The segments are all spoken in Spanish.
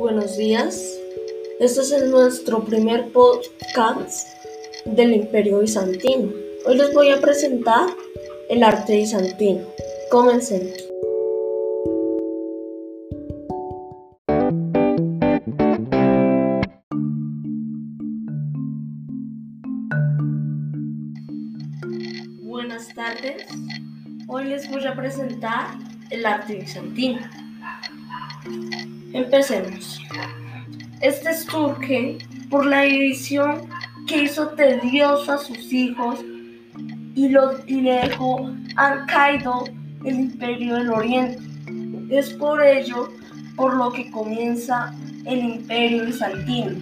Buenos días. Este es nuestro primer podcast del Imperio Bizantino. Hoy les voy a presentar el arte bizantino. Comencemos. Buenas tardes. Hoy les voy a presentar el arte bizantino. Empecemos. Este surge por la división que hizo tedioso a sus hijos y, los, y le dejó el imperio del oriente. Es por ello por lo que comienza el imperio bizantino.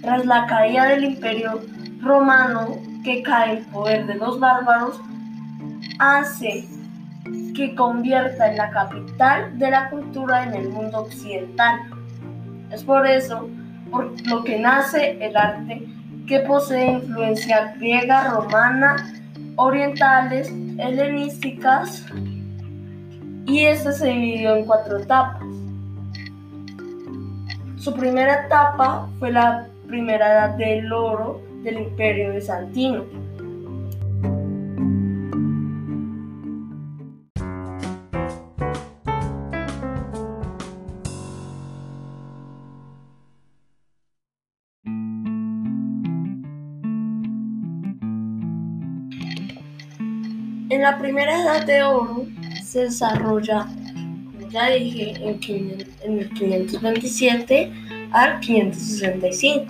Tras la caída del imperio romano que cae el poder de los bárbaros, hace que convierta en la capital de la cultura en el mundo occidental. Es por eso por lo que nace el arte que posee influencia griega, romana, orientales, helenísticas y este se dividió en cuatro etapas. Su primera etapa fue la primera edad del oro del imperio bizantino En la primera edad de oro se desarrolla, como ya dije, en, el 527 al 565.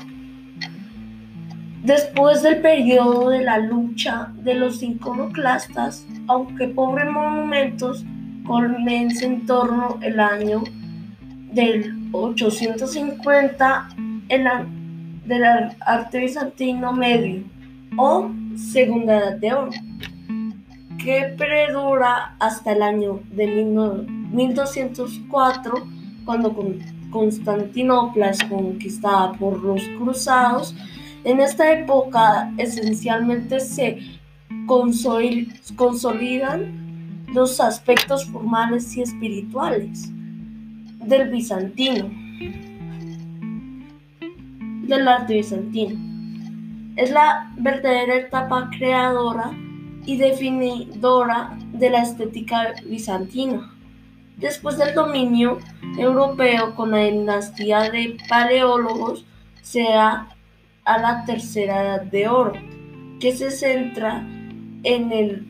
Después del periodo de la lucha de los iconoclastas, aunque pobres monumentos, comienza en torno el año del 850 el, del arte bizantino medio o segunda edad de oro que perdura hasta el año de 1204, cuando Constantinopla es conquistada por los cruzados. En esta época esencialmente se consolidan los aspectos formales y espirituales del bizantino, del arte bizantino. Es la verdadera etapa creadora y definidora de la estética bizantina. Después del dominio europeo con la dinastía de paleólogos, se da a la tercera edad de oro, que se centra en el,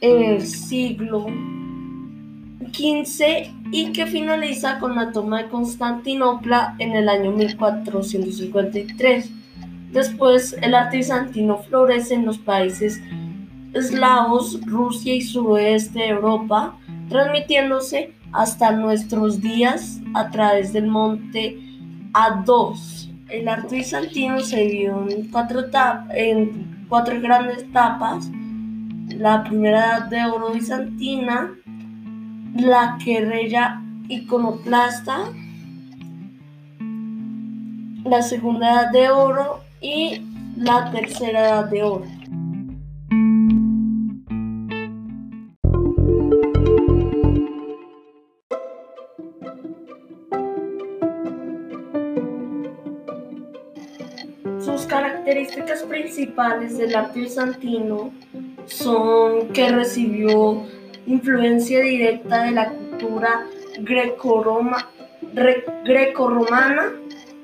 en el siglo XV y que finaliza con la toma de Constantinopla en el año 1453. Después, el arte bizantino florece en los países eslavos, Rusia y suroeste de Europa, transmitiéndose hasta nuestros días a través del monte A2. El arte bizantino se dio en cuatro, en cuatro grandes etapas. La primera edad de oro bizantina, la querella iconoclasta, la segunda edad de oro y la tercera edad de oro. Sus características principales del arte bizantino son que recibió influencia directa de la cultura greco-romana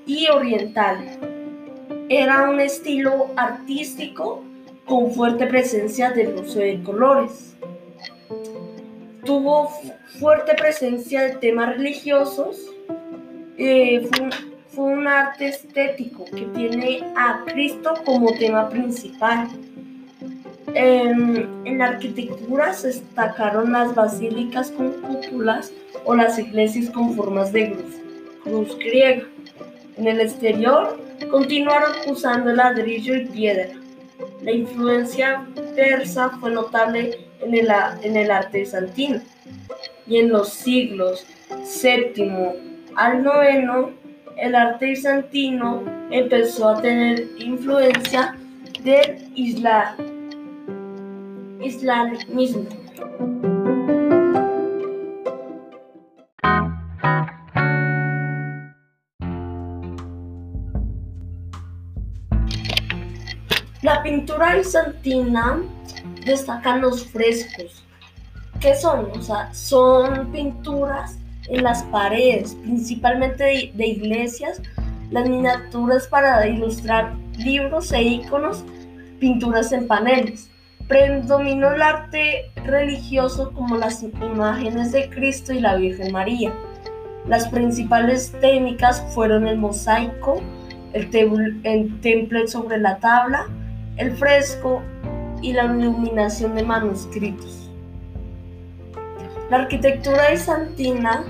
y oriental era un estilo artístico con fuerte presencia del uso de colores. Tuvo fuerte presencia de temas religiosos. Eh, fue, un, arte estético que tiene a Cristo como tema principal. en la arquitectura se destacaron las basílicas con cúpulas o las iglesias con formas de cruz, cruz griega. En el exterior continuaron usando ladrillo y piedra. La influencia persa fue notable en el, en el arte bizantino y en los siglos VII al IX el arte bizantino empezó a tener influencia del islam, islamismo. Pintura bizantina destacan los frescos. ¿Qué son? O sea, son pinturas en las paredes, principalmente de, iglesias, las miniaturas para ilustrar libros e iconos, pinturas en paneles. Predominó el arte religioso como las imágenes de Cristo y la Virgen María. Las principales técnicas fueron el mosaico, el, el temple sobre la tabla, el fresco y la iluminación de manuscritos. La arquitectura bizantina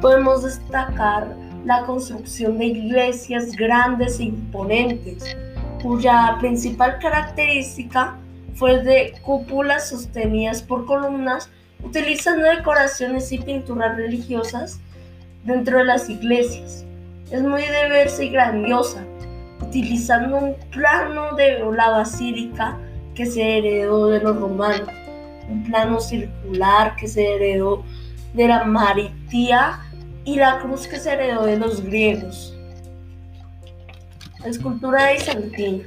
podemos destacar la construcción de iglesias grandes e imponentes, cuya principal característica fue de cúpulas sostenidas por columnas utilizando decoraciones y pinturas religiosas dentro de las iglesias. Es muy diversa y grandiosa, utilizando un plano de la basílica que se heredó de los romanos, un plano circular que se heredó de la maritía y la cruz que se heredó de los griegos. La escultura bizantina.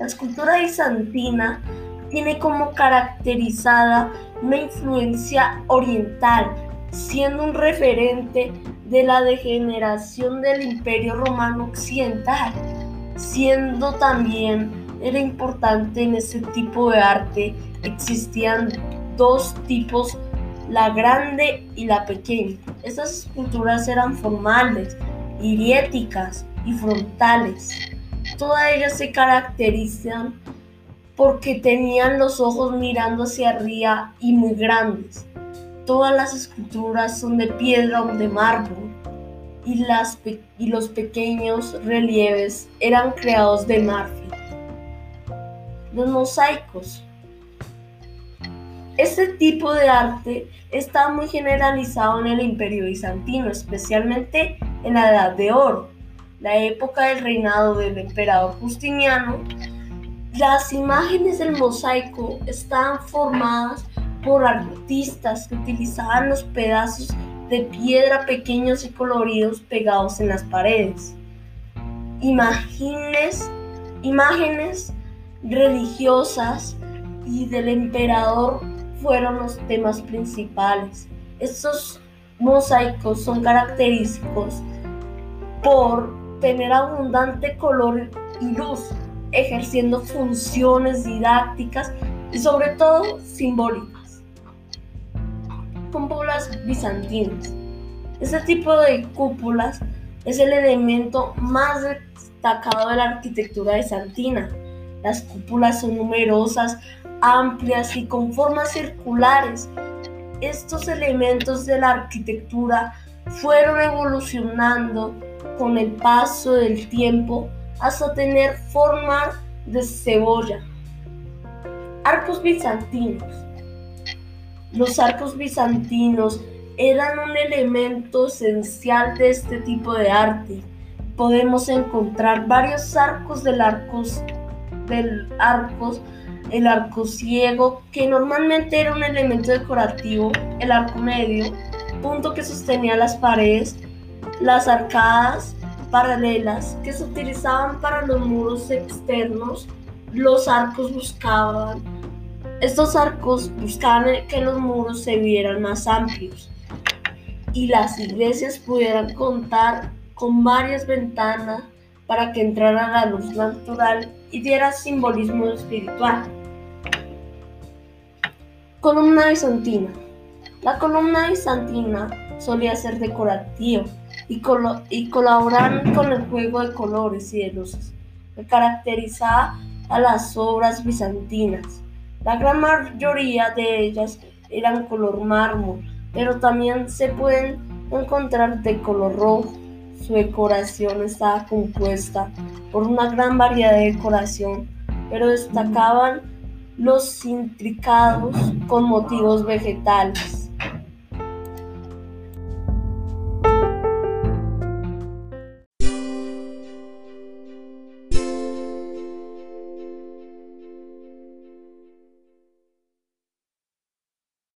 La escultura bizantina tiene como caracterizada una influencia oriental, siendo un referente de la degeneración del imperio romano occidental, siendo también era importante en este tipo de arte, existían dos tipos, la grande y la pequeña. Estas esculturas eran formales, iriéticas y frontales. Todas ellas se caracterizan porque tenían los ojos mirando hacia arriba y muy grandes. Todas las esculturas son de piedra o de mármol y, las y los pequeños relieves eran creados de marfil. Los mosaicos. Este tipo de arte está muy generalizado en el imperio bizantino, especialmente en la Edad de Oro, la época del reinado del emperador Justiniano. Las imágenes del mosaico estaban formadas por artistas que utilizaban los pedazos de piedra pequeños y coloridos pegados en las paredes. Imágenes, imágenes religiosas y del emperador fueron los temas principales. Estos mosaicos son característicos por tener abundante color y luz, ejerciendo funciones didácticas y sobre todo simbólicas. Cúpulas bizantinas. Este tipo de cúpulas es el elemento más destacado de la arquitectura bizantina. Las cúpulas son numerosas, amplias y con formas circulares. Estos elementos de la arquitectura fueron evolucionando con el paso del tiempo hasta tener forma de cebolla. Arcos bizantinos. Los arcos bizantinos eran un elemento esencial de este tipo de arte. Podemos encontrar varios arcos del arcos del el arco ciego, que normalmente era un elemento decorativo, el arco medio, punto que sostenía las paredes, las arcadas paralelas que se utilizaban para los muros externos, los arcos buscaban, estos arcos buscaban que los muros se vieran más amplios y las iglesias pudieran contar con varias ventanas para que entrara la luz natural y diera simbolismo espiritual. Columna bizantina. La columna bizantina solía ser decorativa y, y colaborar con el juego de colores y de luces que caracterizaba a las obras bizantinas. La gran mayoría de ellas eran color mármol, pero también se pueden encontrar de color rojo, su decoración estaba compuesta por una gran variedad de decoración, pero destacaban los intricados con motivos vegetales.